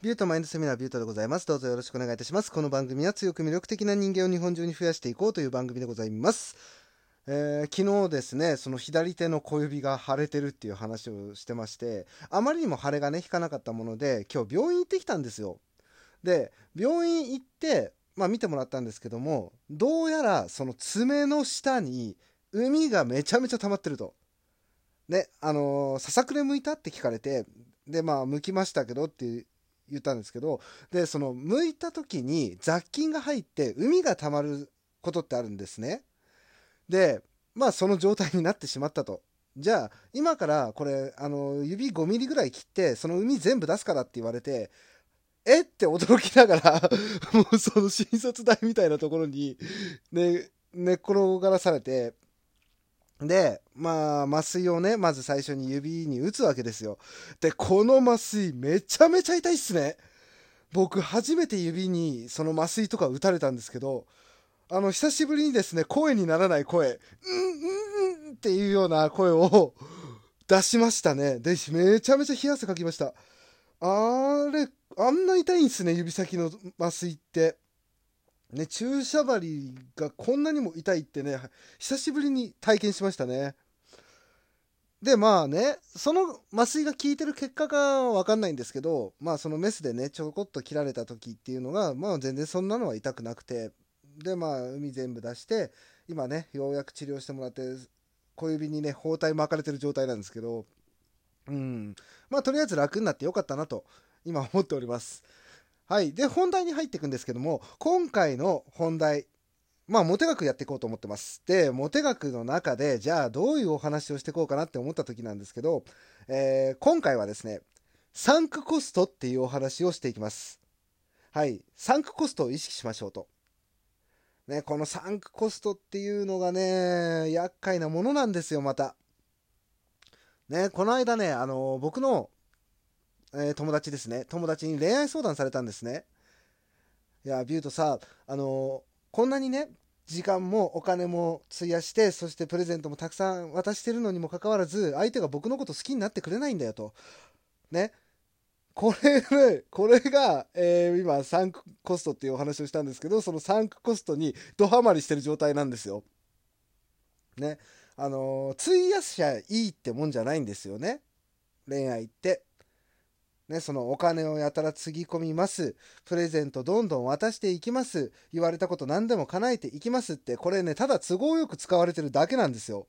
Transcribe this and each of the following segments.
ビュートマインドセミナービュートでございます。どうぞよろしくお願いいたします。この番組は強く魅力的な人間を日本中に増やしていこうという番組でございます。えー昨日ですね、その左手の小指が腫れてるっていう話をしてまして、あまりにも腫れがね、引かなかったもので、今日病院行ってきたんですよ。で、病院行って、まあ見てもらったんですけども、どうやらその爪の下に海がめちゃめちゃ溜まってると。ね、あのーささくれ剥いたって聞かれて、で、まあ、剥きましたけどって言ったんですけど、で、その、剥いた時に雑菌が入って、海が溜まることってあるんですね。で、まあ、その状態になってしまったと。じゃあ、今から、これ、あの、指5ミリぐらい切って、その海全部出すからって言われて、えって驚きながら、もうその診察台みたいなところに、ね、寝っ転がらされて、で、まあ、麻酔をね、まず最初に指に打つわけですよ。で、この麻酔めちゃめちゃ痛いっすね。僕、初めて指にその麻酔とか打たれたんですけど、あの、久しぶりにですね、声にならない声、うん、うん、うんっていうような声を出しましたね。で、めちゃめちゃ冷や汗かきました。あれ、あんな痛いんすね、指先の麻酔って。ね、注射針がこんなにも痛いってね、久しぶりに体験しましたね。で、まあね、その麻酔が効いてる結果かわかんないんですけど、まあそのメスでね、ちょこっと切られた時っていうのが、まあ全然そんなのは痛くなくて、で、まあ海全部出して、今ね、ようやく治療してもらって、小指にね、包帯巻かれてる状態なんですけど、うん。まあとりあえず楽になってよかったなと、今思っております。はい。で、本題に入っていくんですけども、今回の本題、まあ、モテ学やっていこうと思ってます。で、モテ学の中で、じゃあどういうお話をしていこうかなって思った時なんですけど、えー今回はですね、サンクコストっていうお話をしていきます。はい。サンクコストを意識しましょうと。ね、このサンクコストっていうのがね、厄介なものなんですよ、また。ね、この間ね、あの僕の、えー友達ですね。友達に恋愛相談されたんですね。いや、ビュートさ、あのこんなにね、時間もお金も費やして、そしてプレゼントもたくさん渡してるのにもかかわらず、相手が僕のこと好きになってくれないんだよと。ね。これね、これが、えー今、サンクコストっていうお話をしたんですけど、そのサンクコストにドハマりしてる状態なんですよ。ね。あのー費やしちゃいいってもんじゃないんですよね。恋愛って。ね、そのお金をやたらつぎ込みます。プレゼントどんどん渡していきます。言われたこと何でも叶えていきますって、これね、ただ都合よく使われてるだけなんですよ。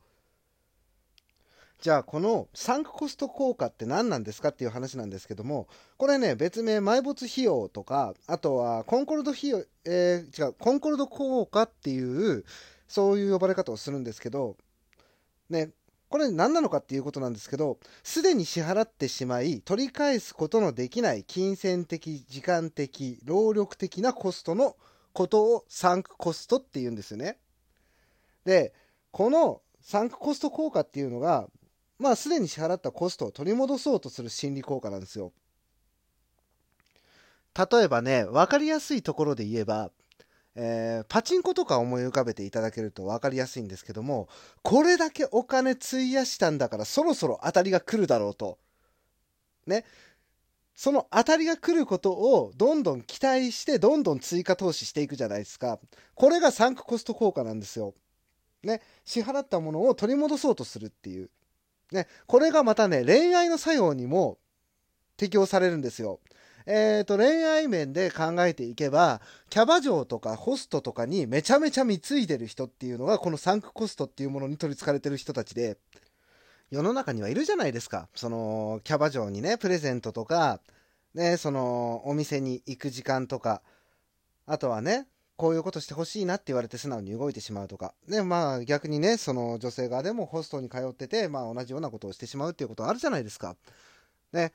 じゃあ、このサンクコスト効果って何なんですかっていう話なんですけども、これね、別名埋没費用とか、あとはコンコルド費用、えー違う、コンコルド効果っていう、そういう呼ばれ方をするんですけど、ね、これ何なのかっていうことなんですけど、すでに支払ってしまい、取り返すことのできない金銭的、時間的、労力的なコストのことをサンクコストって言うんですよね。で、このサンクコスト効果っていうのが、まあすでに支払ったコストを取り戻そうとする心理効果なんですよ。例えばね、わかりやすいところで言えば、えーパチンコとか思い浮かべていただけると分かりやすいんですけどもこれだけお金費やしたんだからそろそろ当たりが来るだろうと。ね。その当たりが来ることをどんどん期待してどんどん追加投資していくじゃないですか。これがサンクコスト効果なんですよ。ね。支払ったものを取り戻そうとするっていう。ね。これがまたね恋愛の作用にも適用されるんですよ。えー、と恋愛面で考えていけばキャバ嬢とかホストとかにめちゃめちゃ貢いでる人っていうのがこのサンクコストっていうものに取りつかれてる人たちで世の中にはいるじゃないですかそのキャバ嬢にねプレゼントとかねそのお店に行く時間とかあとはねこういうことしてほしいなって言われて素直に動いてしまうとか。ね、まあ逆にね、その女性側でもホストに通ってて、まあ同じようなことをしてしまうっていうことあるじゃないですか。ね、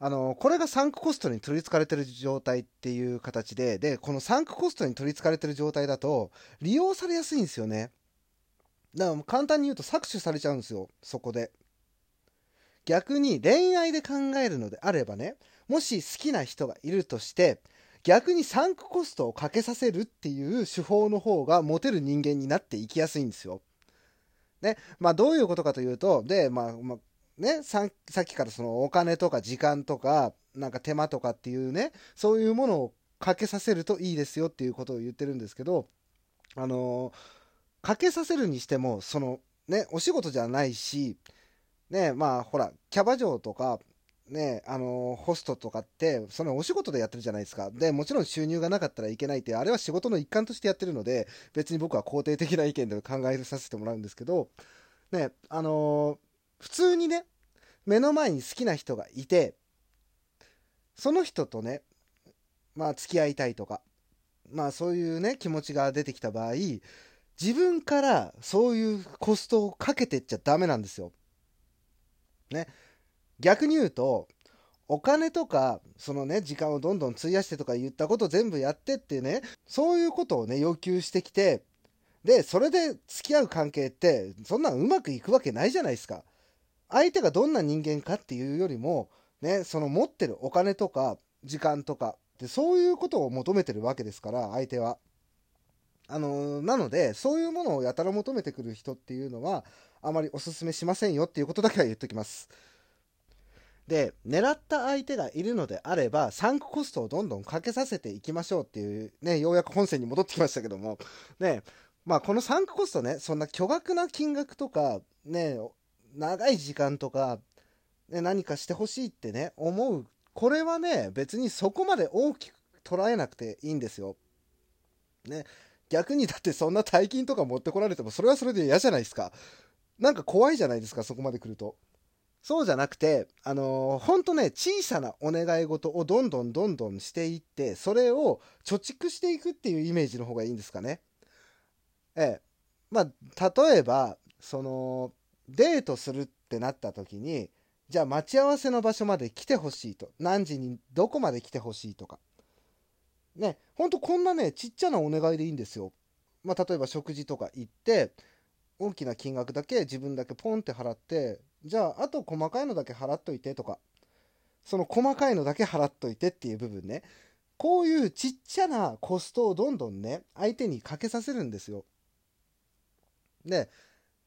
あの、これがサンクコストに取り憑かれてる状態っていう形で、で、このサンクコストに取り憑かれてる状態だと、利用されやすいんですよね。だから簡単に言うと搾取されちゃうんですよ、そこで。逆に恋愛で考えるのであればね、もし好きな人がいるとして、逆にサンクコストをかけさせるっていう手法の方がモテる人間になっていきやすいんですよ。ね、まあどういうことかというと、で、まあ、まあ、ね、ささっきからそのお金とか時間とか、なんか手間とかっていうね、そういうものをかけさせるといいですよっていうことを言ってるんですけど、あのー、かけさせるにしても、その、ね、お仕事じゃないし、ね、まあ、ほら、キャバ嬢とか、ね、あのー、ホストとかって、そのお仕事でやってるじゃないですか。で、もちろん収入がなかったらいけないって、あれは仕事の一環としてやってるので、別に僕は肯定的な意見で考えさせてもらうんですけど、ね、あのー、普通にね、目の前に好きな人がいて、その人とね、まあ付き合いたいとか、まあそういうね、気持ちが出てきた場合、自分からそういうコストをかけてっちゃダメなんですよ。ね。逆に言うと、お金とか、そのね、時間をどんどん費やしてとか言ったこと全部やってってね、そういうことをね、要求してきて、で、それで付き合う関係って、そんなんうまくいくわけないじゃないですか。相手がどんな人間かっていうよりも、ね、その持ってるお金とか、時間とか、でそういうことを求めてるわけですから、相手は。あのなので、そういうものをやたら求めてくる人っていうのは、あまりお勧めしませんよっていうことだけは言っときます。で、狙った相手がいるのであれば、サンクコストをどんどんかけさせていきましょうっていう、ね、ようやく本線に戻ってきましたけども、ね、まあこのサンクコストね、そんな巨額な金額とか、ね、長い時間とか、ね、何かしてほしいってね、思う。これはね、別にそこまで大きく捉えなくていいんですよ。ね、逆にだってそんな大金とか持ってこられても、それはそれで嫌じゃないですか。なんか怖いじゃないですか、そこまで来ると。そうじゃなくて、あのー、ほんとね、小さなお願い事をどんどんどんどんしていって、それを貯蓄していくっていうイメージの方がいいんですかね。ええ。まあ、例えば、その、デートするってなった時に、じゃあ待ち合わせの場所まで来てほしいと。何時にどこまで来てほしいとか。ね、ほんとこんなね、ちっちゃなお願いでいいんですよ。まあ、例えば食事とか行って、大きな金額だけ自分だけポンって払って、じゃあ、あと細かいのだけ払っといてとか、その細かいのだけ払っといてっていう部分ね、こういうちっちゃなコストをどんどんね、相手にかけさせるんですよ。で、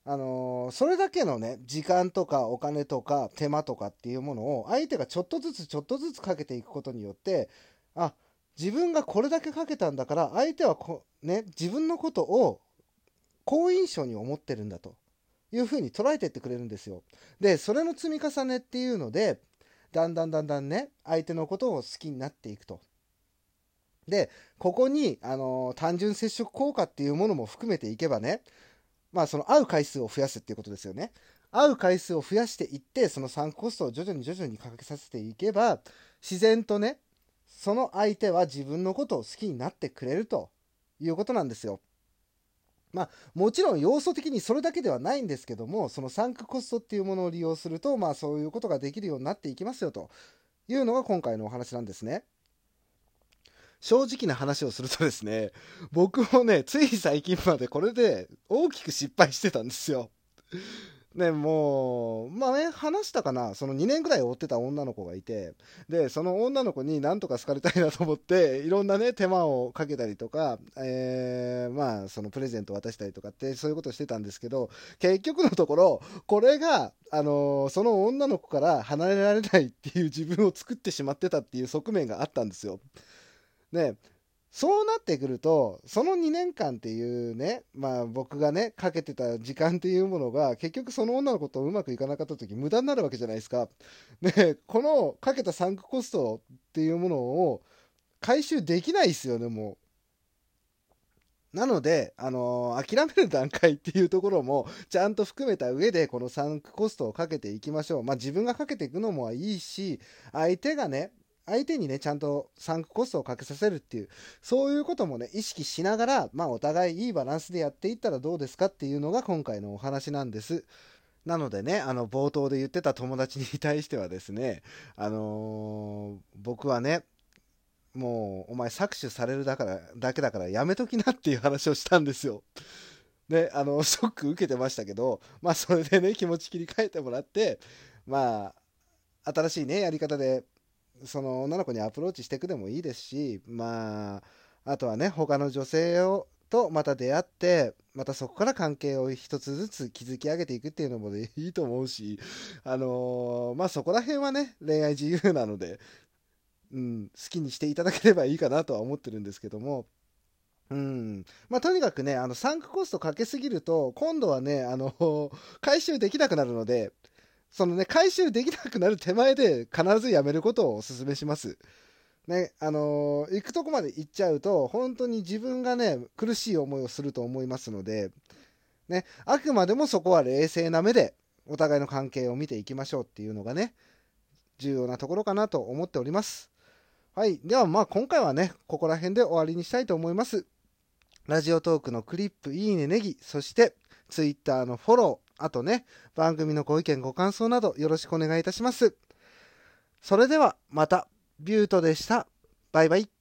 あのー、それだけのね、時間とかお金とか手間とかっていうものを相手がちょっとずつちょっとずつかけていくことによって、あ、自分がこれだけかけたんだから相手はこ、ね、自分のことを好印象に思ってるんだと。いうふうに捉えてってくれるんですよ。で、それの積み重ねっていうので、だんだんだんだんね、相手のことを好きになっていくと。で、ここに、あのー、単純接触効果っていうものも含めていけばね、まあその会う回数を増やすっていうことですよね。会う回数を増やしていって、その参コストを徐々に徐々にかけさせていけば、自然とね、その相手は自分のことを好きになってくれるということなんですよ。まあ、もちろん要素的にそれだけではないんですけども、そのサンクコストっていうものを利用すると、まあそういうことができるようになっていきますよというのが今回のお話なんですね。正直な話をするとですね、僕もね、つい最近までこれで大きく失敗してたんですよ。ね、もう、まあね、話したかな、その2年ぐらい追ってた女の子がいて、で、その女の子になんとか好かれたいなと思って、いろんなね、手間をかけたりとか、えー、まあ、そのプレゼント渡したりとかって、そういうことしてたんですけど、結局のところ、これが、あのー、その女の子から離れられないっていう自分を作ってしまってたっていう側面があったんですよ。ね、そうなってくると、その2年間っていうね、まあ僕がね、かけてた時間っていうものが、結局その女の子とうまくいかなかった時無駄になるわけじゃないですか。で、このかけたサンクコストっていうものを回収できないですよね、もう。なので、あのー、諦める段階っていうところもちゃんと含めた上でこのサンクコストをかけていきましょう。まあ自分がかけていくのもいいし、相手がね、相手にね、ちゃんとサンクコストをかけさせるっていう、そういうこともね、意識しながら、まあお互いいいバランスでやっていったらどうですかっていうのが今回のお話なんです。なのでね、あの、冒頭で言ってた友達に対してはですね、あのー、僕はね、もう、お前搾取されるだから、だけだからやめときなっていう話をしたんですよ。で、あの、ショック受けてましたけど、まあ、それでね、気持ち切り替えてもらって、まあ、新しいね、やり方でその女の子にアプローチしていくでもいいですし、まあ、あとはね、他の女性をとまた出会ってまたそこから関係を一つずつ築き上げていくっていうのも、ね、いいと思うしあのー、まあそこら辺はね恋愛自由なので、うん、好きにしていただければいいかなとは思ってるんですけどもうんまあ、とにかくね、あの、サンクコストかけすぎると、今度はね、あの、回収できなくなるので、そのね、回収できなくなる手前で必ずやめることをお勧めします。ね、あのー、行くとこまで行っちゃうと、本当に自分がね、苦しい思いをすると思いますので、ね、あくまでもそこは冷静な目で、お互いの関係を見ていきましょうっていうのがね、重要なところかなと思っております。はい。ではまあ今回はね、ここら辺で終わりにしたいと思います。ラジオトークのクリップ、いいね、ネギ、そして Twitter のフォロー、あとね、番組のご意見、ご感想などよろしくお願いいたします。それではまた。ビュートでした。バイバイ。